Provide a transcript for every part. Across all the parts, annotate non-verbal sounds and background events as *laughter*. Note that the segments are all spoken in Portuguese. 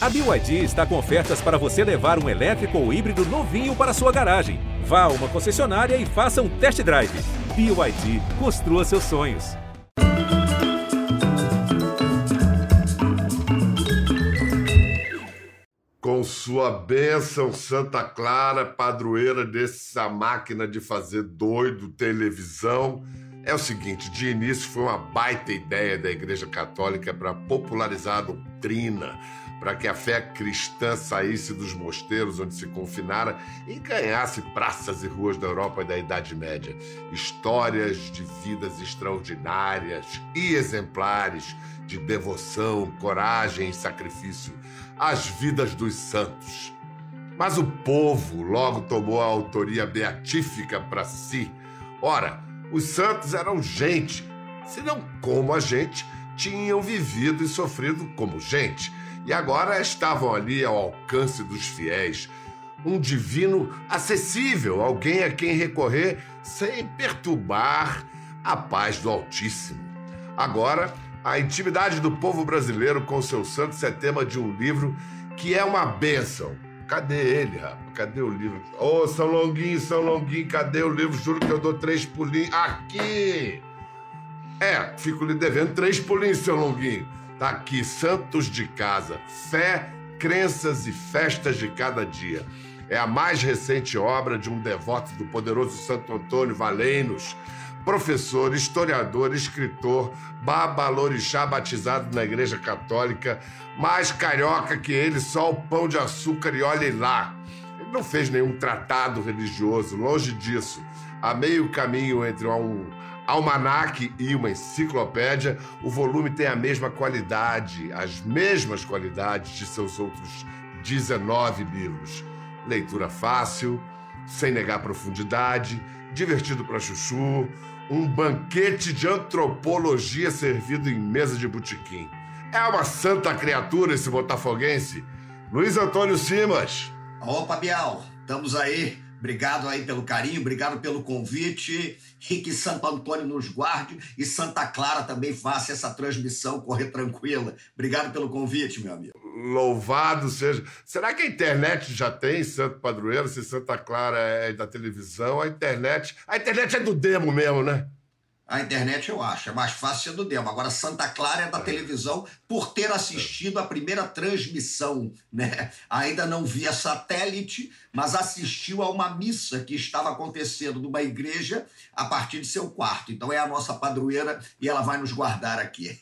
A BYD está com ofertas para você levar um elétrico ou híbrido novinho para sua garagem. Vá a uma concessionária e faça um test drive. BYD, construa seus sonhos. Com sua bênção, Santa Clara, padroeira dessa máquina de fazer doido, televisão. É o seguinte, de início foi uma baita ideia da Igreja Católica para popularizar a doutrina, para que a fé cristã saísse dos mosteiros onde se confinara e ganhasse praças e ruas da Europa e da Idade Média. Histórias de vidas extraordinárias e exemplares de devoção, coragem e sacrifício. As vidas dos santos. Mas o povo logo tomou a autoria beatífica para si. Ora, os santos eram gente, se não como a gente, tinham vivido e sofrido como gente e agora estavam ali ao alcance dos fiéis. Um divino acessível, alguém a quem recorrer sem perturbar a paz do Altíssimo. Agora, a intimidade do povo brasileiro com seus santos é tema de um livro que é uma bênção. Cadê ele, rapaz? Cadê o livro? Ô, oh, São Longuinho, São Longuinho, cadê o livro? Juro que eu dou três pulinhos. Aqui! É, fico lhe devendo três pulinhos, São Longuinho. Tá aqui, Santos de Casa, Fé, Crenças e Festas de Cada Dia. É a mais recente obra de um devoto do poderoso Santo Antônio Valenos, professor, historiador, escritor, babalorixá batizado na Igreja Católica, mais carioca que ele, só o pão de açúcar e olhe lá. Ele não fez nenhum tratado religioso, longe disso. A meio caminho entre um almanaque e uma enciclopédia, o volume tem a mesma qualidade, as mesmas qualidades de seus outros 19 livros. Leitura fácil, sem negar profundidade, divertido para chuchu, um banquete de antropologia servido em mesa de botequim. É uma santa criatura esse botafoguense. Luiz Antônio Simas. Opa, Bial, estamos aí Obrigado aí pelo carinho, obrigado pelo convite e que Santo Antônio nos guarde e Santa Clara também faça essa transmissão correr tranquila. Obrigado pelo convite, meu amigo. Louvado seja. Será que a internet já tem Santo Padroeiro? Se Santa Clara é da televisão, a internet. A internet é do demo mesmo, né? A internet eu acho, é mais fácil ser do demo. Agora, Santa Clara é da televisão por ter assistido a primeira transmissão, né? Ainda não via satélite, mas assistiu a uma missa que estava acontecendo numa igreja a partir de seu quarto. Então é a nossa padroeira e ela vai nos guardar aqui.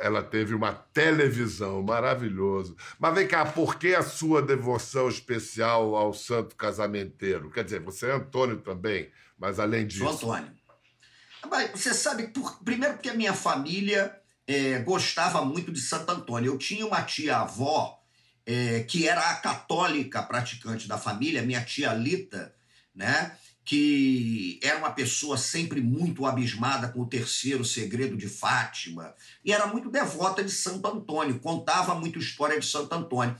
Ela teve uma televisão, maravilhoso. Mas vem cá, por que a sua devoção especial ao santo casamenteiro? Quer dizer, você é Antônio também, mas além disso. Sou Antônio. Você sabe, por, primeiro porque a minha família é, gostava muito de Santo Antônio. Eu tinha uma tia-avó é, que era a católica praticante da família, minha tia Lita, né? que era uma pessoa sempre muito abismada com o terceiro segredo de Fátima, e era muito devota de Santo Antônio, contava muito história de Santo Antônio.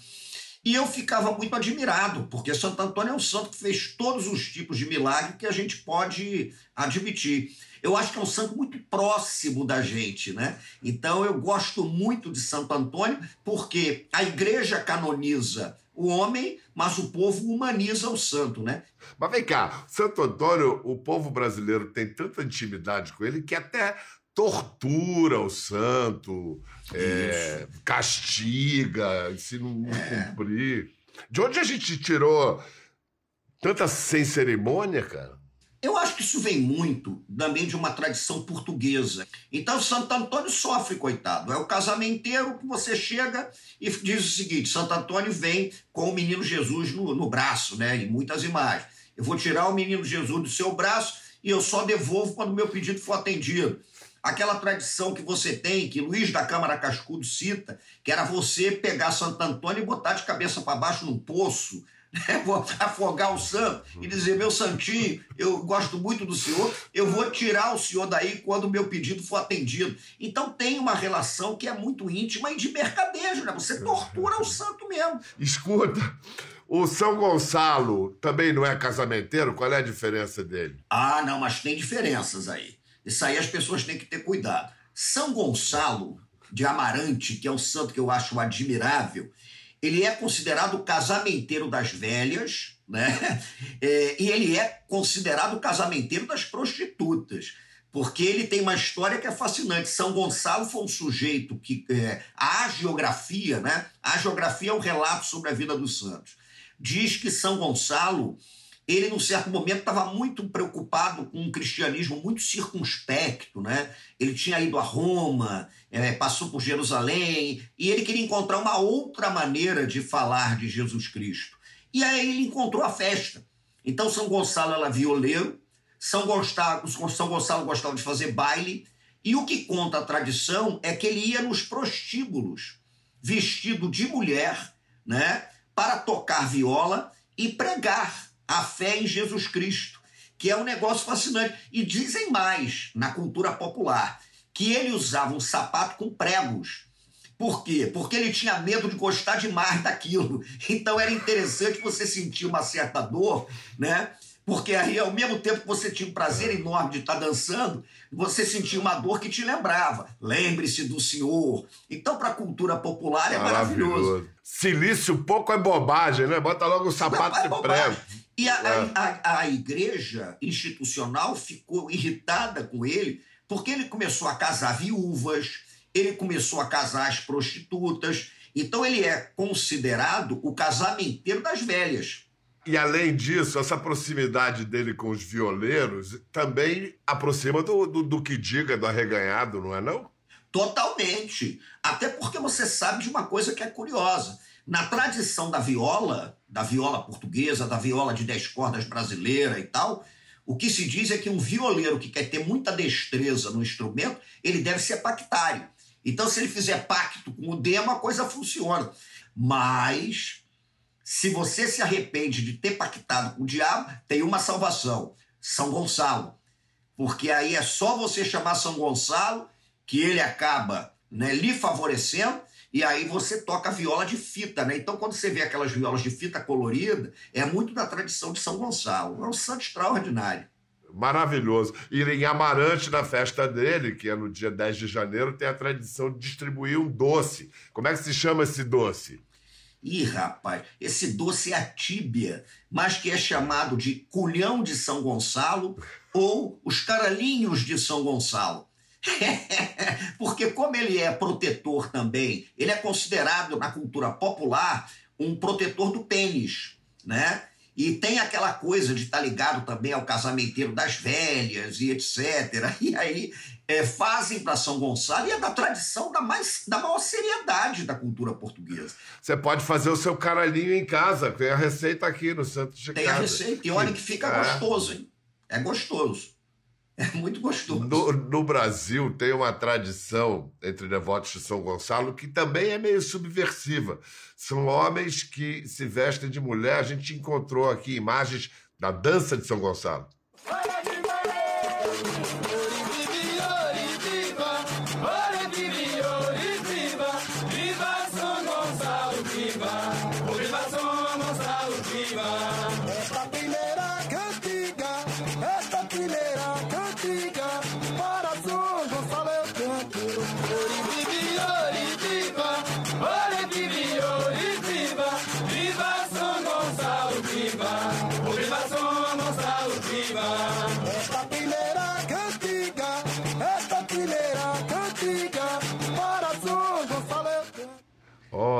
E eu ficava muito admirado, porque Santo Antônio é um santo que fez todos os tipos de milagre que a gente pode admitir. Eu acho que é um santo muito próximo da gente, né? Então eu gosto muito de Santo Antônio, porque a igreja canoniza o homem, mas o povo humaniza o santo, né? Mas vem cá, Santo Antônio, o povo brasileiro tem tanta intimidade com ele que até tortura o santo, é, castiga, se não é. cumprir. De onde a gente tirou tanta sem cerimônia, cara? Eu acho que isso vem muito também de uma tradição portuguesa. Então, Santo Antônio sofre, coitado. É o casamenteiro que você chega e diz o seguinte: Santo Antônio vem com o menino Jesus no, no braço, né? Em muitas imagens. Eu vou tirar o menino Jesus do seu braço e eu só devolvo quando meu pedido for atendido. Aquela tradição que você tem, que Luiz da Câmara Cascudo cita, que era você pegar Santo Antônio e botar de cabeça para baixo num poço né? vou afogar o santo e dizer: meu santinho, eu gosto muito do senhor, eu vou tirar o senhor daí quando o meu pedido for atendido. Então tem uma relação que é muito íntima e de mercadejo, né? Você tortura o santo mesmo. Escuta. O São Gonçalo também não é casamenteiro? Qual é a diferença dele? Ah, não, mas tem diferenças aí. Isso aí as pessoas têm que ter cuidado. São Gonçalo de Amarante, que é um santo que eu acho admirável, ele é considerado o casamenteiro das velhas, né? *laughs* É, e ele é considerado o casamenteiro das prostitutas, porque ele tem uma história que é fascinante. São Gonçalo foi um sujeito que é, a geografia, né? A geografia é um relato sobre a vida dos santos. Diz que São Gonçalo ele, num certo momento, estava muito preocupado com um cristianismo muito circunspecto, né? Ele tinha ido a Roma, é, passou por Jerusalém, e ele queria encontrar uma outra maneira de falar de Jesus Cristo. E aí ele encontrou a festa. Então, São Gonçalo era violeiro, São Gonçalo, São Gonçalo gostava de fazer baile, e o que conta a tradição é que ele ia nos prostíbulos, vestido de mulher, né? Para tocar viola e pregar a fé em Jesus Cristo, que é um negócio fascinante. E dizem mais na cultura popular que ele usava um sapato com pregos. Por quê? Porque ele tinha medo de gostar demais daquilo. *laughs* Então era interessante você sentir uma certa dor, né? Porque aí, ao mesmo tempo que você tinha um prazer enorme de estar dançando, você sentia uma dor que te lembrava. Lembre-se do Senhor. Então, para a cultura popular, é maravilhoso. maravilhoso. Silício pouco é bobagem, né? Bota logo o sapato Não, é de prego. E a, é. a, a, igreja institucional ficou irritada com ele porque ele começou a casar viúvas, ele começou a casar as prostitutas. Então ele é considerado o casamenteiro das velhas. E além disso, essa proximidade dele com os violeiros também aproxima do, do, do que diga do arreganhado, não é não? Totalmente. Até porque você sabe de uma coisa que é curiosa. Na tradição da viola, da viola portuguesa, da viola de dez cordas brasileira e tal, o que se diz é que um violeiro que quer ter muita destreza no instrumento, ele deve ser pactário. Então, se ele fizer pacto com o demo, a coisa funciona. Mas, se você se arrepende de ter pactado com o diabo, tem uma salvação: São Gonçalo. Porque aí é só você chamar São Gonçalo que ele acaba né, lhe favorecendo e aí você toca viola de fita, né? Então, quando você vê aquelas violas de fita colorida, é muito da tradição de São Gonçalo. É um santo extraordinário. Maravilhoso. E em Amarante, na festa dele, que é no dia 10 de janeiro, tem a tradição de distribuir um doce. Como é que se chama esse doce? Ih, rapaz, esse doce é a tíbia, mas que é chamado de culhão de São Gonçalo ou os caralhinhos de São Gonçalo. *laughs* Porque, como ele é protetor também, ele é considerado na cultura popular um protetor do pênis, né? E tem aquela coisa de estar tá ligado também ao casamenteiro das velhas e etc. *laughs* E aí é, fazem para São Gonçalo e é da tradição da, mais, da maior seriedade da cultura portuguesa. Você pode fazer o seu caralhinho em casa, tem a receita aqui no Santo de Tem a receita, e olha que fica é. gostoso, hein? É gostoso. É *laughs* muito gostoso. No, no, Brasil tem uma tradição entre devotos de São Gonçalo que também é meio subversiva. São homens que se vestem de mulher. A gente encontrou aqui imagens da dança de São Gonçalo.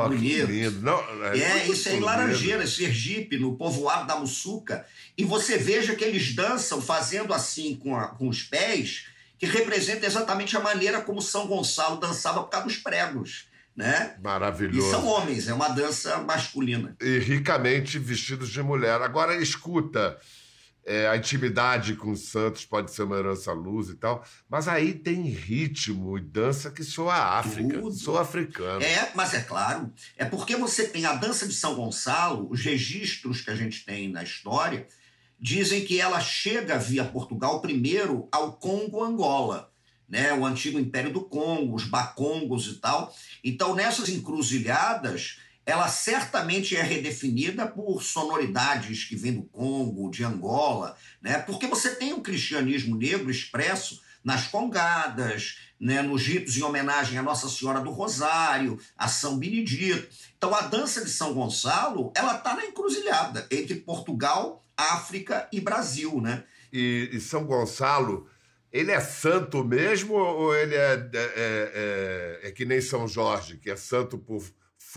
Lindo. Não, é, é isso é em Laranjeiras, Sergipe, no povoado da Mussuca. E você veja que eles dançam fazendo assim com, a, com os pés, que representa exatamente a maneira como São Gonçalo dançava por causa dos pregos. Né? Maravilhoso. E são homens, é uma dança masculina. E ricamente vestidos de mulher. Agora, escuta, é, a intimidade com os santos pode ser uma herança luz e tal, mas aí tem ritmo e dança que soa África, Tudo. soa africano. É, mas é claro, é porque você tem a dança de São Gonçalo, os registros que a gente tem na história, dizem que ela chega via Portugal primeiro ao Congo Angola, né, o antigo Império do Congo, os Bacongos e tal. Então, nessas encruzilhadas, ela certamente é redefinida por sonoridades que vêm do Congo, de Angola, né? porque você tem o cristianismo negro expresso nas congadas, né, nos ritos em homenagem à Nossa Senhora do Rosário, a São Benedito. Então a dança de São Gonçalo, ela está na encruzilhada entre Portugal, África e Brasil, né? E, e São Gonçalo, ele é santo mesmo ou ele é, é, é, é, que nem São Jorge, que é santo por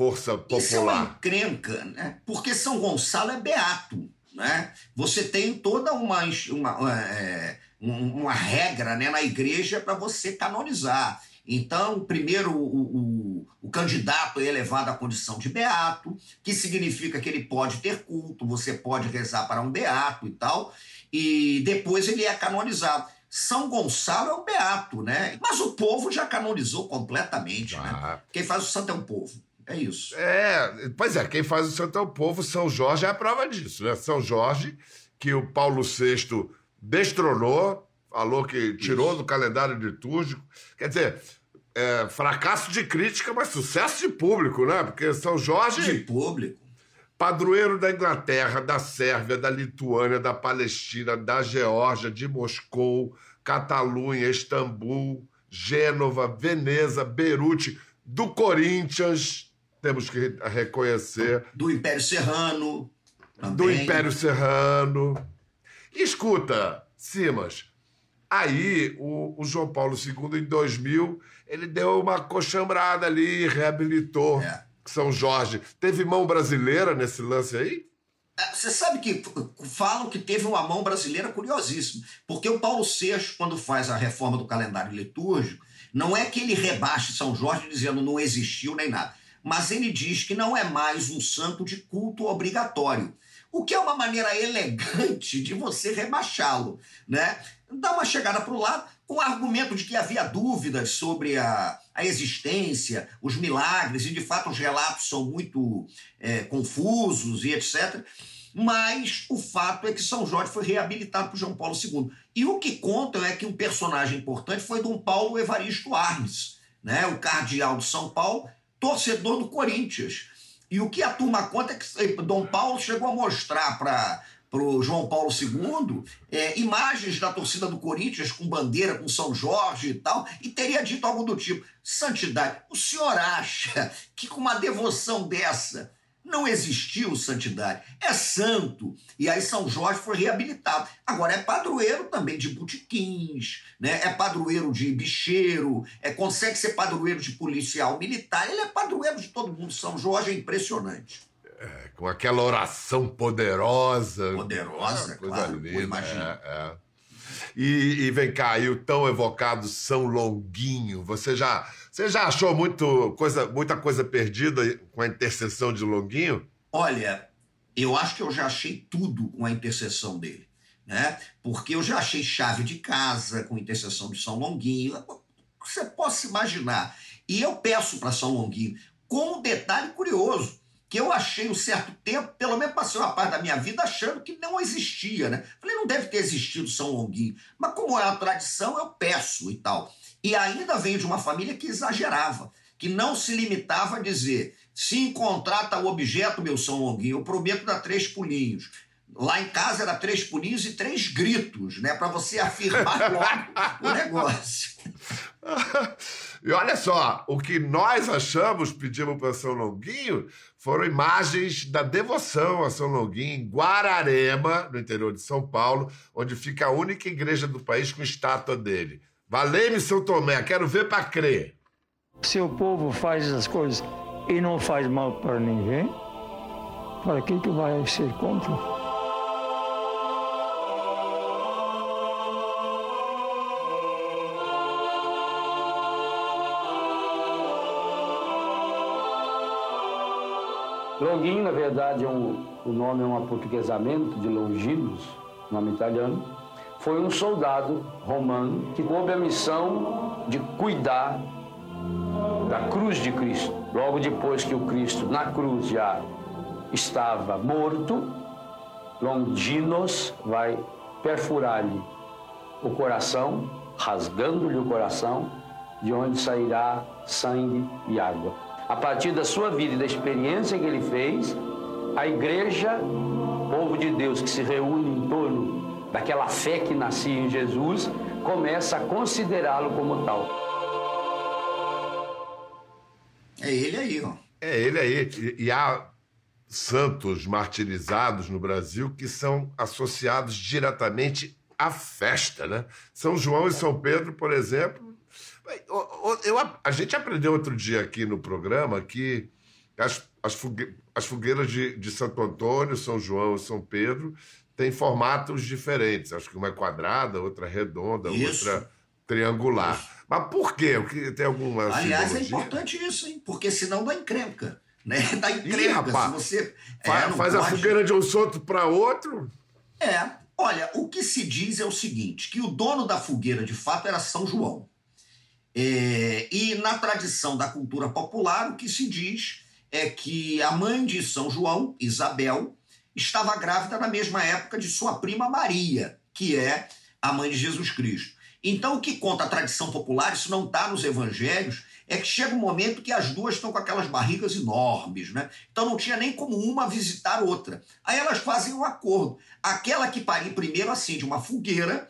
força popular? Isso é uma encrenca, né? Porque São Gonçalo é beato, né? Você tem toda uma, uma é, uma regra né, na igreja para você canonizar. Então, primeiro, o, o, o, candidato é elevado à condição de beato, que significa que ele pode ter culto, você pode rezar para um beato e tal, e depois ele é canonizado. São Gonçalo é o beato, né? Mas o povo já canonizou completamente, ah. né? Quem faz o santo é o povo. É isso. É, pois é, quem faz o santo é o povo. São Jorge é a prova disso, né? São Jorge, que o Paulo VI destronou, falou que tirou Isso. do calendário litúrgico. Quer dizer, é, fracasso de crítica, mas sucesso de público, né? Porque São Jorge. De público. Padroeiro da Inglaterra, da Sérvia, da Lituânia, da Palestina, da Geórgia, de Moscou, Catalunha, Istambul, Gênova, Veneza, Beirute, do Corinthians, temos que reconhecer. Do Império Serrano. Também. Do Império Serrano. Escuta, Simas, aí o, o, João Paulo II, em 2000, ele deu uma coxambrada ali, reabilitou é. São Jorge. Teve mão brasileira nesse lance aí? É, você sabe que falam que teve uma mão brasileira curiosíssima, porque o Paulo VI, quando faz a reforma do calendário litúrgico, não é que ele rebaixe São Jorge dizendo não existiu nem nada, mas ele diz que não é mais um santo de culto obrigatório o que é uma maneira elegante de você rebaixá-lo, né? Dá uma chegada para o lado com o argumento de que havia dúvidas sobre a, a existência, os milagres, e de fato os relatos são muito é, confusos e etc. Mas o fato é que São Jorge foi reabilitado por João Paulo II. E o que contam é que um personagem importante foi Dom Paulo Evaristo Arnes, né? o cardeal de São Paulo, torcedor do Corinthians. E o que a turma conta é que Dom Paulo chegou a mostrar para o João Paulo II é, imagens da torcida do Corinthians com bandeira, com São Jorge e tal, e teria dito algo do tipo: Santidade, o senhor acha que com uma devoção dessa não existiu santidade. É santo. E aí São Jorge foi reabilitado. Agora é padroeiro também de botiquins, né? é padroeiro de bicheiro, é, consegue ser padroeiro de policial militar. Ele é padroeiro de todo mundo. São Jorge é impressionante. É, com aquela oração poderosa. Poderosa, coisa claro. Linda, imagina. É, é. E, e, vem cá, e o tão evocado São Longuinho, você já você já achou muito coisa, muita coisa perdida com a intercessão de Longuinho? Olha, eu acho que eu já achei tudo com a intercessão dele. Né? Porque eu já achei chave de casa com a intercessão de São Longuinho. Você possa imaginar. E eu peço para São Longuinho, com um detalhe curioso, que eu achei um certo tempo, pelo menos passei uma parte da minha vida achando que não existia, né? Falei, não deve ter existido São Longuinho. Mas como é uma tradição, eu peço e tal. E ainda veio de uma família que exagerava, que não se limitava a dizer: se encontrar tal objeto, meu São Longuinho, eu prometo dar três pulinhos. Lá em casa era três pulinhos e três gritos, né? Para você afirmar logo o *laughs* negócio. *laughs* e olha só, o que nós achamos, pedimos para São Longuinho, foram imagens da devoção a São Longuinho em Guararema, no interior de São Paulo, onde fica a única igreja do país com estátua dele. Valei-me, São Tomé, quero ver para crer. Se o povo faz as coisas e não faz mal para ninguém, para que, que vai ser contra? Longuinho, na verdade, é um, o nome é um aportuguesamento de Longinos, nome italiano foi um soldado romano que coube a missão de cuidar da cruz de Cristo. Logo depois que o Cristo na cruz já estava morto, Longinos vai perfurar-lhe o coração, rasgando-lhe o coração, de onde sairá sangue e água. A partir da sua vida e da experiência que ele fez, a igreja, povo de Deus que se reúne em torno daquela fé que nascia em Jesus, começa a considerá-lo como tal. É ele aí, ó. É ele aí. E, e há santos martirizados no Brasil que são associados diretamente à festa, né? São João e São Pedro, por exemplo. Eu, a gente aprendeu outro dia aqui no programa que as, as, fogue, as fogueiras de, de Santo Antônio, São João e São Pedro têm formatos diferentes. Acho que uma é quadrada, outra é redonda, Isso. outra triangular. Isso. Mas por quê? Tem alguma Aliás, simbologia? é importante isso, hein? Porque senão dá encrenca. Né? *laughs* Dá encrenca. Ih, rapaz, se você faz, é, faz a fogueira de um solto para outro. É. Olha, o que se diz é o seguinte: que o dono da fogueira, de fato, era São João. É, e na tradição da cultura popular, o que se diz é que a mãe de São João, Isabel, estava grávida na mesma época de sua prima Maria, que é a mãe de Jesus Cristo. Então, o que conta a tradição popular, isso não está nos evangelhos, é que chega um momento que as duas estão com aquelas barrigas enormes, né? Então não tinha nem como uma visitar outra. Aí elas fazem um acordo. Aquela que parir primeiro acende uma fogueira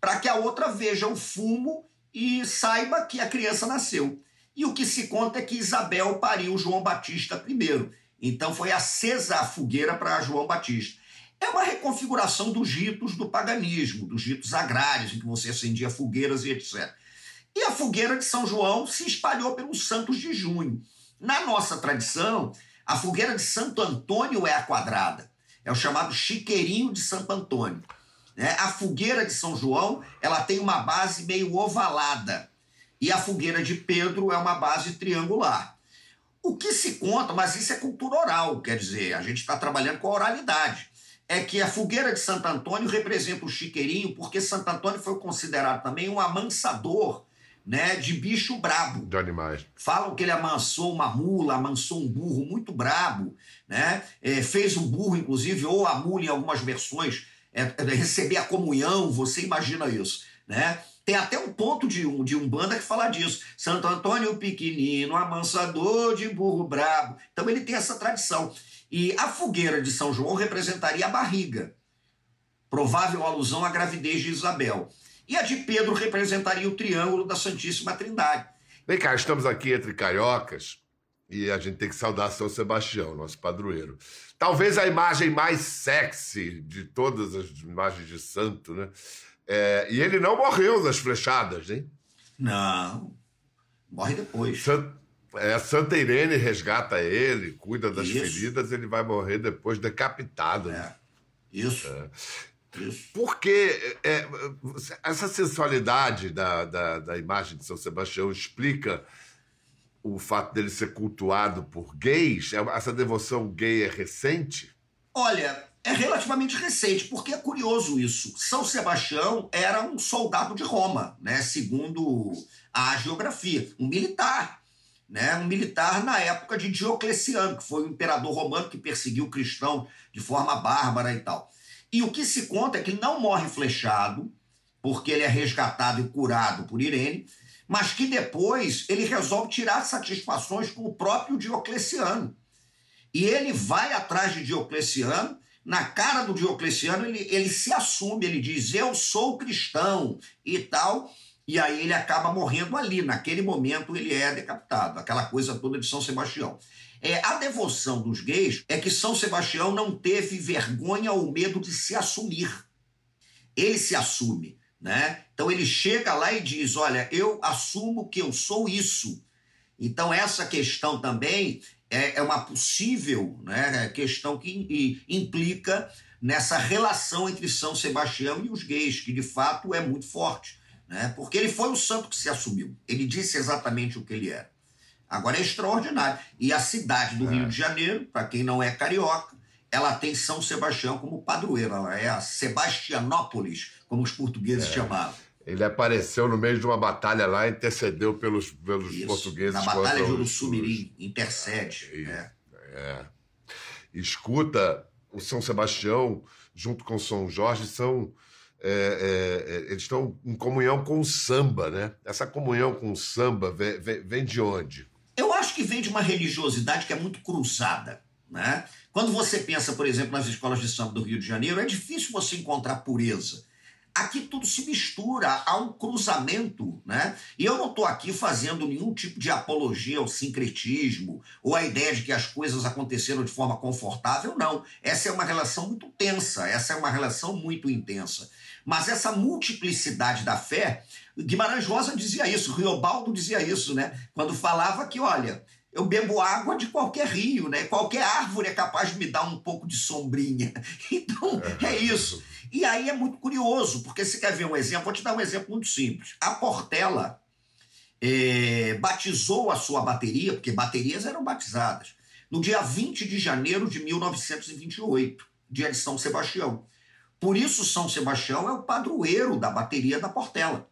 para que a outra veja o fumo e saiba que a criança nasceu. E o que se conta é que Isabel pariu João Batista primeiro. Então foi acesa a fogueira para João Batista. É uma reconfiguração dos ritos do paganismo, dos ritos agrários, em que você acendia fogueiras e etc. E a fogueira de São João se espalhou pelos Santos de Junho. Na nossa tradição, a fogueira de Santo Antônio é a quadrada. É o chamado chiqueirinho de Santo Antônio. Né? A fogueira de São João ela tem uma base meio ovalada. E a fogueira de Pedro é uma base triangular. O que se conta, mas isso é cultura oral, quer dizer, a gente está trabalhando com a oralidade é que a fogueira de Santo Antônio representa o chiqueirinho, porque Santo Antônio foi considerado também um amansador né, de bicho brabo. De animais. Falam que ele amansou uma mula, amansou um burro muito brabo, né? É, fez um burro, inclusive, ou a mula em algumas versões, é, receber a comunhão, você imagina isso, né? Tem até um ponto de um, de um banda que fala disso. Santo Antônio pequenino, amansador de burro brabo. Então ele tem essa tradição. E a fogueira de São João representaria a barriga, provável alusão à gravidez de Isabel. E a de Pedro representaria o triângulo da Santíssima Trindade. Vem cá, estamos aqui entre cariocas e a gente tem que saudar São Sebastião, nosso padroeiro. Talvez a imagem mais sexy de todas as imagens de santo, né? É, e ele não morreu nas flechadas, hein? Não. Morre depois. Sant, é, Santa Irene resgata ele, cuida das Isso. feridas, ele vai morrer depois decapitado. né? É. Isso. Isso. Porque é, essa sensualidade da, da, da imagem de São Sebastião explica o fato dele ser cultuado por gays? É- Essa devoção gay é recente? Olha, é relativamente recente, porque é curioso isso. São Sebastião era um soldado de Roma, né? Segundo a geografia, um militar, né? Um militar na época de Diocleciano, que foi o imperador romano que perseguiu o cristão de forma bárbara e tal. E o que se conta é que ele não morre flechado, porque ele é resgatado e curado por Irene, mas que depois ele resolve tirar satisfações com o próprio Diocleciano. E ele vai atrás de Diocleciano, na cara do Diocleciano ele, ele se assume, ele diz: Eu sou cristão e tal. E aí ele acaba morrendo ali. Naquele momento ele é decapitado, aquela coisa toda de São Sebastião. É, a devoção dos gays é que São Sebastião não teve vergonha ou medo de se assumir. Ele se assume, né? Então ele chega lá e diz: Olha, eu assumo que eu sou isso. Então essa questão também é, é uma possível né, questão que implica nessa relação entre São Sebastião e os gays, que de fato é muito forte. Né? Porque ele foi o santo que se assumiu. Ele disse exatamente o que ele era. Agora é extraordinário. E a cidade do Rio de Janeiro, para quem não é carioca, ela tem São Sebastião como padroeiro. Ela é a Sebastianópolis, como os portugueses chamavam. Ele apareceu no meio de uma batalha lá e intercedeu pelos, pelos Isso. portugueses. Na Batalha de os- Uruçumirim, intercede. Isso. né? É. Escuta, o São Sebastião, junto com São Jorge, são. é, é, é, eles estão em comunhão com o samba, né? Essa comunhão com o samba vem- vem de onde? Eu acho que vem de uma religiosidade que é muito cruzada. Né? Quando você pensa, por exemplo, nas escolas de samba do Rio de Janeiro, é difícil você encontrar pureza. Aqui tudo se mistura, há um cruzamento, né? E eu não estou aqui fazendo nenhum tipo de apologia ao sincretismo ou a ideia de que as coisas aconteceram de forma confortável, não. Essa é uma relação muito tensa, essa é uma relação muito intensa. Mas essa multiplicidade da fé, Guimarães Rosa dizia isso, Riobaldo dizia isso, né? Quando falava que, olha, eu bebo água de qualquer rio, né? Qualquer árvore é capaz de me dar um pouco de sombrinha. *laughs* Então, é isso. E aí é muito curioso, porque você quer ver um exemplo? Vou te dar um exemplo muito simples. A Portela é, batizou a sua bateria, porque baterias eram batizadas, no dia 20 de janeiro de 1928, dia de São Sebastião. Por isso, São Sebastião é o padroeiro da bateria da Portela.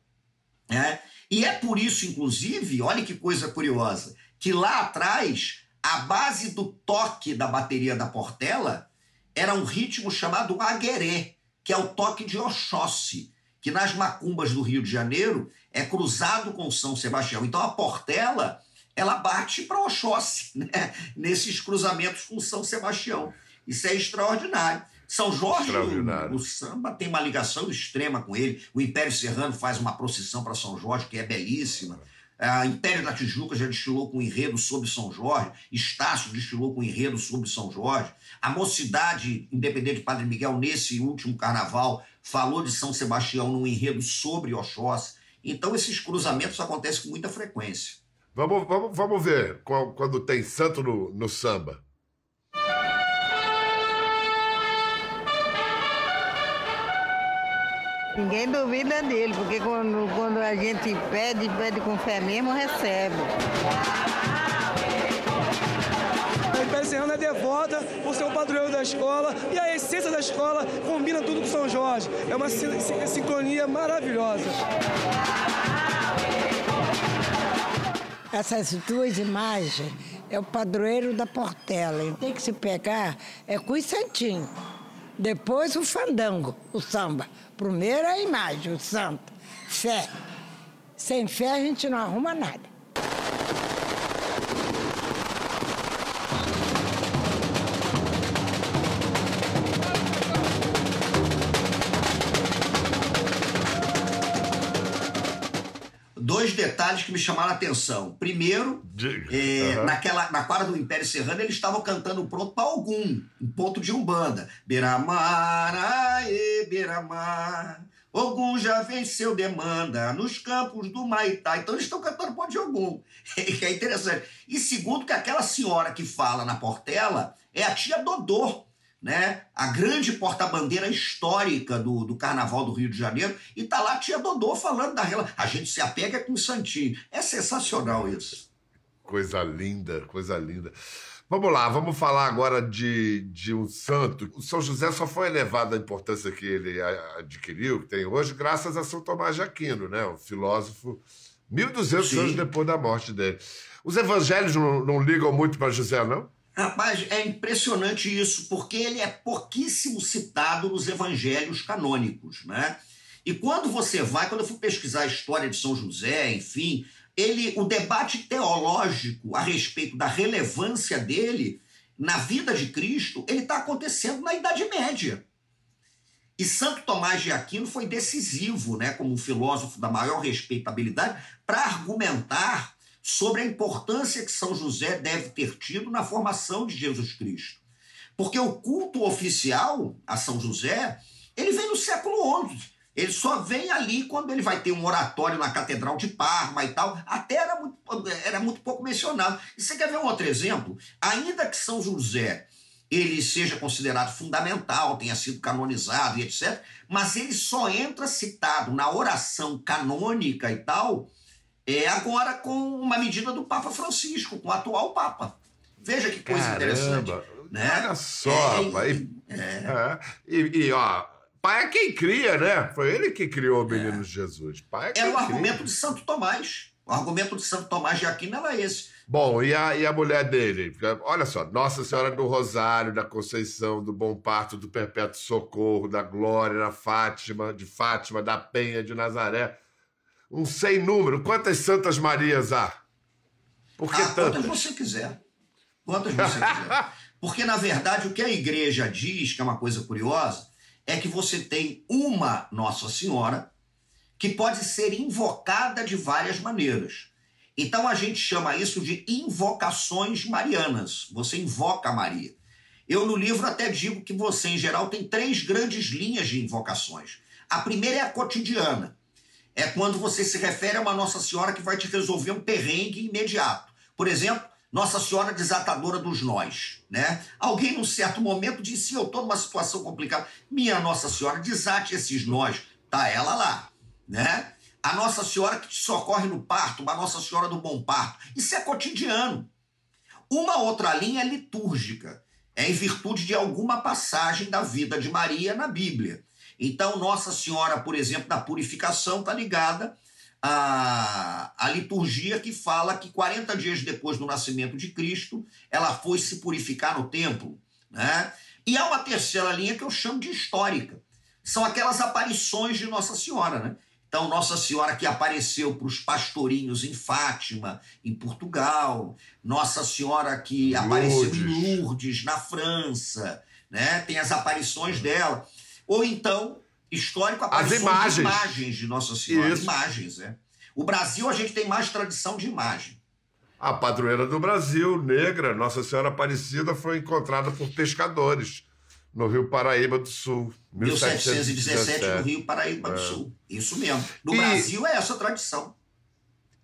Né? E é por isso, inclusive, olha que coisa curiosa, que lá atrás, a base do toque da bateria da Portela era um ritmo chamado agueré, que é o toque de Oxóssi, que nas macumbas do Rio de Janeiro é cruzado com São Sebastião. Então a Portela, ela bate para Oxóssi, *laughs* né? nesses cruzamentos com São Sebastião. Isso é extraordinário. São Jorge, o, o, samba, tem uma ligação extrema com ele. O Império Serrano faz uma procissão para São Jorge, que é belíssima. A Império da Tijuca já destilou com enredo sobre São Jorge. Estácio destilou com enredo sobre São Jorge. A Mocidade Independente de Padre Miguel, nesse último carnaval, falou de São Sebastião num enredo sobre Oxóssi. Então, esses cruzamentos acontecem com muita frequência. Vamos, vamos, vamos ver quando tem santo no, no samba. Ninguém duvida dele, porque quando, quando a gente pede, pede com fé mesmo, recebe. A Império Serrano é devota por ser o padroeiro da escola e a essência da escola combina tudo com São Jorge. É uma sincronia maravilhosa. Essas duas imagens é o padroeiro da Portela. Tem que se pegar é com os santinhos. Depois o fandango, o samba. Primeiro a imagem, o santo. Fé. Sem fé a gente não arruma nada. Detalhes que me chamaram a atenção. Primeiro, é, uhum. naquela, na quadra do Império Serrano, eles estavam cantando pronto para algum, um ponto de umbanda. Beramar, aê, Beramar. Ogum já venceu demanda nos campos do Maitá. Então eles estão cantando ponto de Ogum. *laughs* que é interessante. E segundo, que aquela senhora que fala na Portela é a tia Dodô né? A grande porta-bandeira histórica do, do Carnaval do Rio de Janeiro, e tá lá a tia Dodô falando da relação. A gente se apega com o Santinho. É sensacional isso. Coisa linda, coisa linda. Vamos lá, vamos falar agora de, de um santo. O São José só foi elevado à importância que ele adquiriu, que tem hoje, graças a São Tomás de Aquino, né? um filósofo 1.200 anos depois da morte dele. Os evangelhos não, não ligam muito para José, não? Rapaz, é impressionante isso, porque ele é pouquíssimo citado nos evangelhos canônicos, né? E quando você vai, quando eu fui pesquisar a história de São José, enfim, ele, o debate teológico a respeito da relevância dele na vida de Cristo, ele está acontecendo na Idade Média. E Santo Tomás de Aquino foi decisivo, né, como um filósofo da maior respeitabilidade, para argumentar sobre a importância que São José deve ter tido na formação de Jesus Cristo. Porque o culto oficial a São José, ele vem no século XI. Ele só vem ali quando ele vai ter um oratório na Catedral de Parma e tal. Até era muito, era muito pouco mencionado. E você quer ver um outro exemplo? Ainda que São José ele seja considerado fundamental, tenha sido canonizado e etc., mas ele só entra citado na oração canônica e tal é, agora com uma medida do Papa Francisco, com o atual Papa. Veja que coisa Caramba. interessante. Né? Olha só, é, pai. É. é. E, e, ó, pai é quem cria, né? Foi ele que criou o menino é. Jesus. Pai é, é o argumento de Santo Tomás. O argumento de Santo Tomás de Aquino era esse. Bom, e a, e a mulher dele? Olha só, Nossa Senhora do Rosário, da Conceição, do Bom Parto, do Perpétuo Socorro, da Glória, da Fátima, de Fátima, da Penha, de Nazaré um sem número. Quantas Santas Marias há? Por que ah, tantas? Quantas você quiser. Quantas *laughs* você quiser. Porque, na verdade, o que a igreja diz, que é uma coisa curiosa, é que você tem uma Nossa Senhora que pode ser invocada de várias maneiras. Então a gente chama isso de invocações marianas. Você invoca Maria. Eu no livro até digo que você, em geral, tem três grandes linhas de invocações. A primeira é a cotidiana. É quando você se refere a uma Nossa Senhora que vai te resolver um perrengue imediato. Por exemplo, Nossa Senhora desatadora dos nós, né? Alguém num certo momento disse: "Eu estou numa situação complicada, minha Nossa Senhora, desate esses nós". Tá ela lá, né? A Nossa Senhora que te socorre no parto, uma Nossa Senhora do Bom Parto. Isso é cotidiano. Uma outra linha é litúrgica, é em virtude de alguma passagem da vida de Maria na Bíblia. Então, Nossa Senhora, por exemplo, da Purificação está ligada à, à liturgia que fala que 40 dias depois do nascimento de Cristo, ela foi se purificar no templo. Né? E há uma terceira linha que eu chamo de histórica. São aquelas aparições de Nossa Senhora. Né? Então, Nossa Senhora que apareceu para os pastorinhos em Fátima, em Portugal, Nossa Senhora que Lourdes. apareceu em Lourdes, na França, né? tem as aparições dela. Ou então, histórico, as imagens. de imagens de Nossa Senhora. Isso. Imagens, é. O Brasil, a gente tem mais tradição de imagem. A padroeira do Brasil, negra, Nossa Senhora Aparecida, foi encontrada por pescadores no Rio Paraíba do Sul. 1717, no Rio Paraíba é. do Sul. Isso mesmo. No e, Brasil é essa tradição.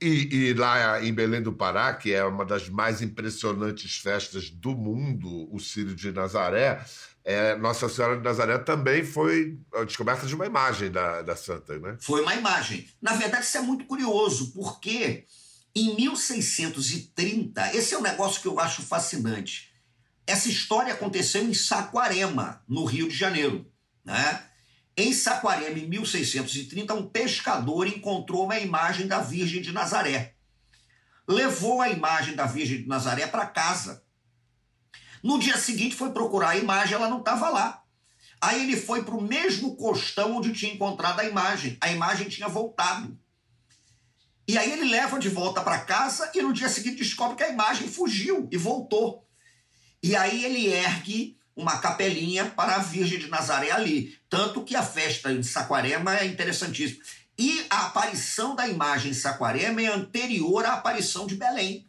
E, e, lá em Belém do Pará, que é uma das mais impressionantes festas do mundo, o Círio de Nazaré, é, Nossa Senhora de Nazaré também foi a descoberta de uma imagem da, da santa, né? Foi uma imagem. Na verdade, isso é muito curioso, porque em 1630, esse é um negócio que eu acho fascinante. Essa história aconteceu em Saquarema, no Rio de Janeiro. Né? Em Saquarema, em 1630, um pescador encontrou uma imagem da Virgem de Nazaré. Levou a imagem da Virgem de Nazaré para casa no dia seguinte foi procurar a imagem, ela não estava lá. Aí ele foi para o mesmo costão onde tinha encontrado a imagem. A imagem tinha voltado. E aí ele leva de volta para casa e no dia seguinte descobre que a imagem fugiu e voltou. E aí ele ergue uma capelinha para a Virgem de Nazaré ali. Tanto que a festa em Saquarema é interessantíssima. E a aparição da imagem em Saquarema é anterior à aparição de Belém.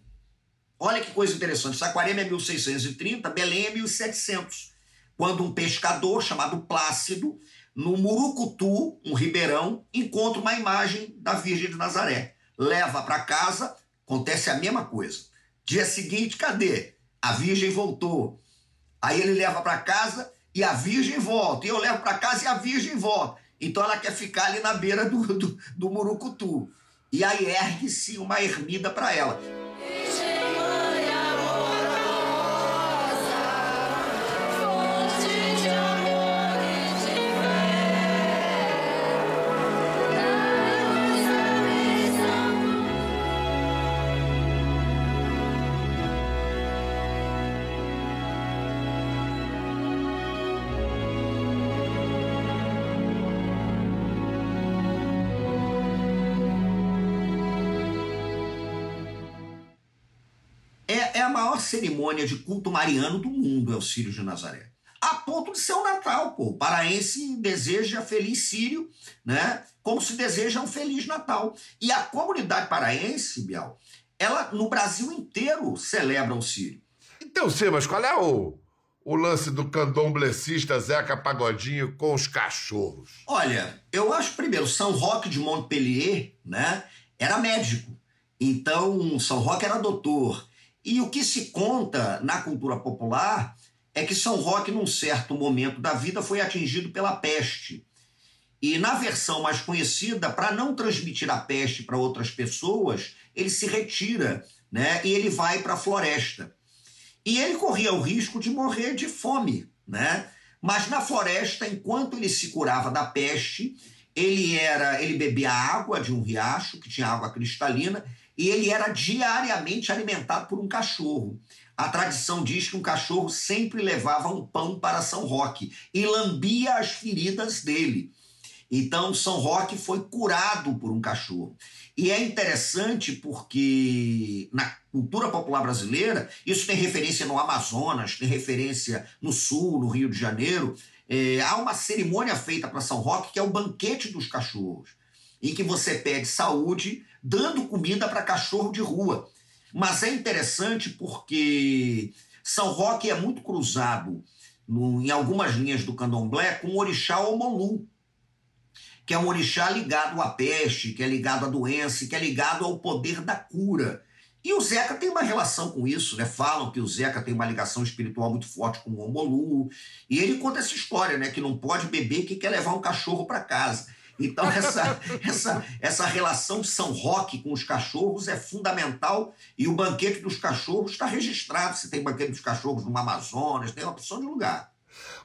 Olha que coisa interessante. Saquarema é 1630, Belém é 1700. Quando um pescador chamado Plácido, no Murucutu, um ribeirão, encontra uma imagem da Virgem de Nazaré. Leva para casa, acontece a mesma coisa. Dia seguinte, cadê? A Virgem voltou. Aí ele leva para casa e a Virgem volta. E eu levo para casa e a Virgem volta. Então ela quer ficar ali na beira do, do, do Murucutu. E aí ergue-se uma ermida para ela. Cerimônia de culto mariano do mundo é o Sírio de Nazaré. A ponto de ser o Natal, pô. O paraense deseja feliz Sírio, né? Como se deseja um feliz Natal. E a comunidade paraense, Bial, ela no Brasil inteiro celebra o Sírio. Então, Simas, qual é o, o lance do candomblessista Zeca Pagodinho com os cachorros? Olha, eu acho primeiro, São Roque de Montpellier, né, era médico. Então, São Roque era doutor. E o que se conta na cultura popular é que São Roque, num certo momento da vida, foi atingido pela peste. E na versão mais conhecida, para não transmitir a peste para outras pessoas, ele se retira né? e ele vai para a floresta. E ele corria o risco de morrer de fome. Né? Mas na floresta, enquanto ele se curava da peste, ele era ele bebia água de um riacho que tinha água cristalina e ele era diariamente alimentado por um cachorro. A tradição diz que um cachorro sempre levava um pão para São Roque e lambia as feridas dele. Então, São Roque foi curado por um cachorro. E é interessante porque na cultura popular brasileira, isso tem referência no Amazonas, tem referência no Sul, no Rio de Janeiro. É, há uma cerimônia feita para São Roque que é o banquete dos cachorros, em que você pede saúde dando comida para cachorro de rua. Mas é interessante porque São Roque é muito cruzado no, em algumas linhas do candomblé com o orixá Omolu, que é um orixá ligado à peste, que é ligado à doença, que é ligado ao poder da cura. E o Zeca tem uma relação com isso, né? Falam que o Zeca tem uma ligação espiritual muito forte com o Omolu. E ele conta essa história, né? Que não pode beber, que quer levar um cachorro para casa. Então, essa, *laughs* essa, essa relação São Roque com os cachorros é fundamental e o banquete dos cachorros está registrado. Se tem banquete dos cachorros no Amazonas, tem uma opção de lugar.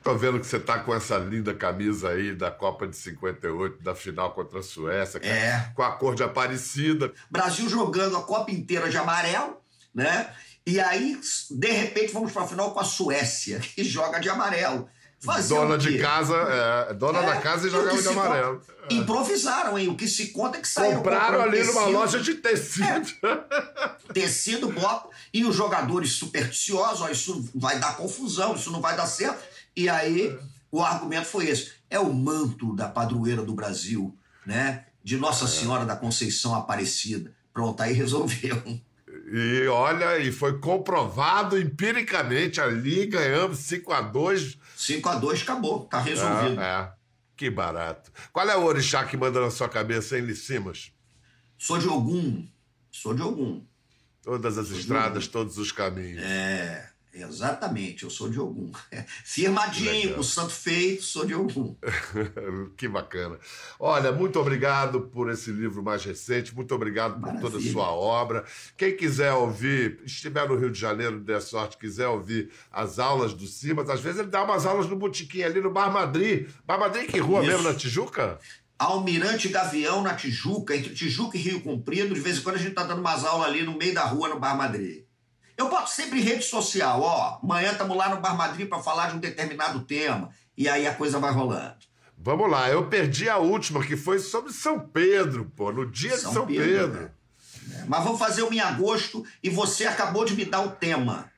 Tô vendo que você tá com essa linda camisa aí da Copa de 58, da final contra a Suécia, é. com a cor de Aparecida. Brasil jogando a Copa inteira de amarelo, né? E aí, de repente, vamos para a final com a Suécia, *laughs* que joga de amarelo. Fazer dona de casa, é, dona é, da casa e jogava de amarelo. É. Improvisaram, hein? O que se conta é que saíram. Compraram ali tecido, numa loja de tecido. É. tecido, bota. E os jogadores supersticiosos, ó, isso vai dar confusão, isso não vai dar certo. E aí o argumento foi esse: é o manto da padroeira do Brasil, né? De Nossa Senhora da Conceição Aparecida. Pronto, aí resolveu. E olha, e foi comprovado empiricamente ali, ganhamos 5 a 2 5 a 2 acabou, tá resolvido. É, é. Que barato. Qual é o orixá que manda na sua cabeça, hein, Licimas? Sou de Ogum. Sou de Ogum. Todas as Sou estradas, todos os caminhos. É. Exatamente, eu sou de Ogum. *laughs* Firmadinho, com o santo feito, sou de Ogum. *laughs* que bacana. Olha, muito obrigado por esse livro mais recente, muito obrigado Maravilha. por toda a sua obra. Quem quiser ouvir, estiver no Rio de Janeiro, der sorte, quiser ouvir as aulas do Simas, às vezes ele dá umas aulas no botiquim ali no Bar Madrid. Bar Madrid, que rua Isso. mesmo, na Tijuca? Almirante Gavião, na Tijuca, entre Tijuca e Rio Comprido. De vez em quando a gente tá dando umas aulas ali no meio da rua, no Bar Madrid. Eu boto sempre em rede social, ó, amanhã estamos lá no Bar Madrid para falar de um determinado tema, e aí a coisa vai rolando. Vamos lá, eu perdi a última, que foi sobre São Pedro, pô, no dia São de São Pedro. Pedro. Né? Mas vamos fazer uma em agosto e você acabou de me dar o tema.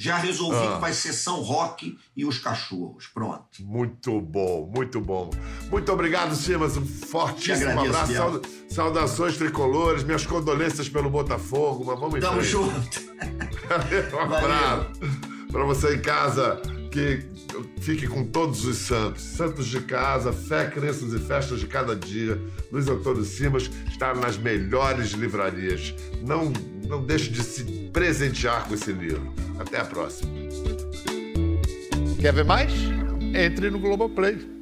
Já resolvi ah. que vai ser São Roque e os cachorros. Pronto. Muito bom, muito bom. Muito obrigado, Simas. Um fortíssimo abraço. Saud saudações tricolores, minhas condolências pelo Botafogo. Mas vamos Tamo junto. *laughs* um abraço. Para você em casa, que fique com todos os santos. Santos de casa, fé, crenças e festas de cada dia. Luiz Antônio Simas está nas melhores livrarias. Não, não deixe de se presentear com esse livro. Até a próxima. Quer ver mais? Entre no Globoplay.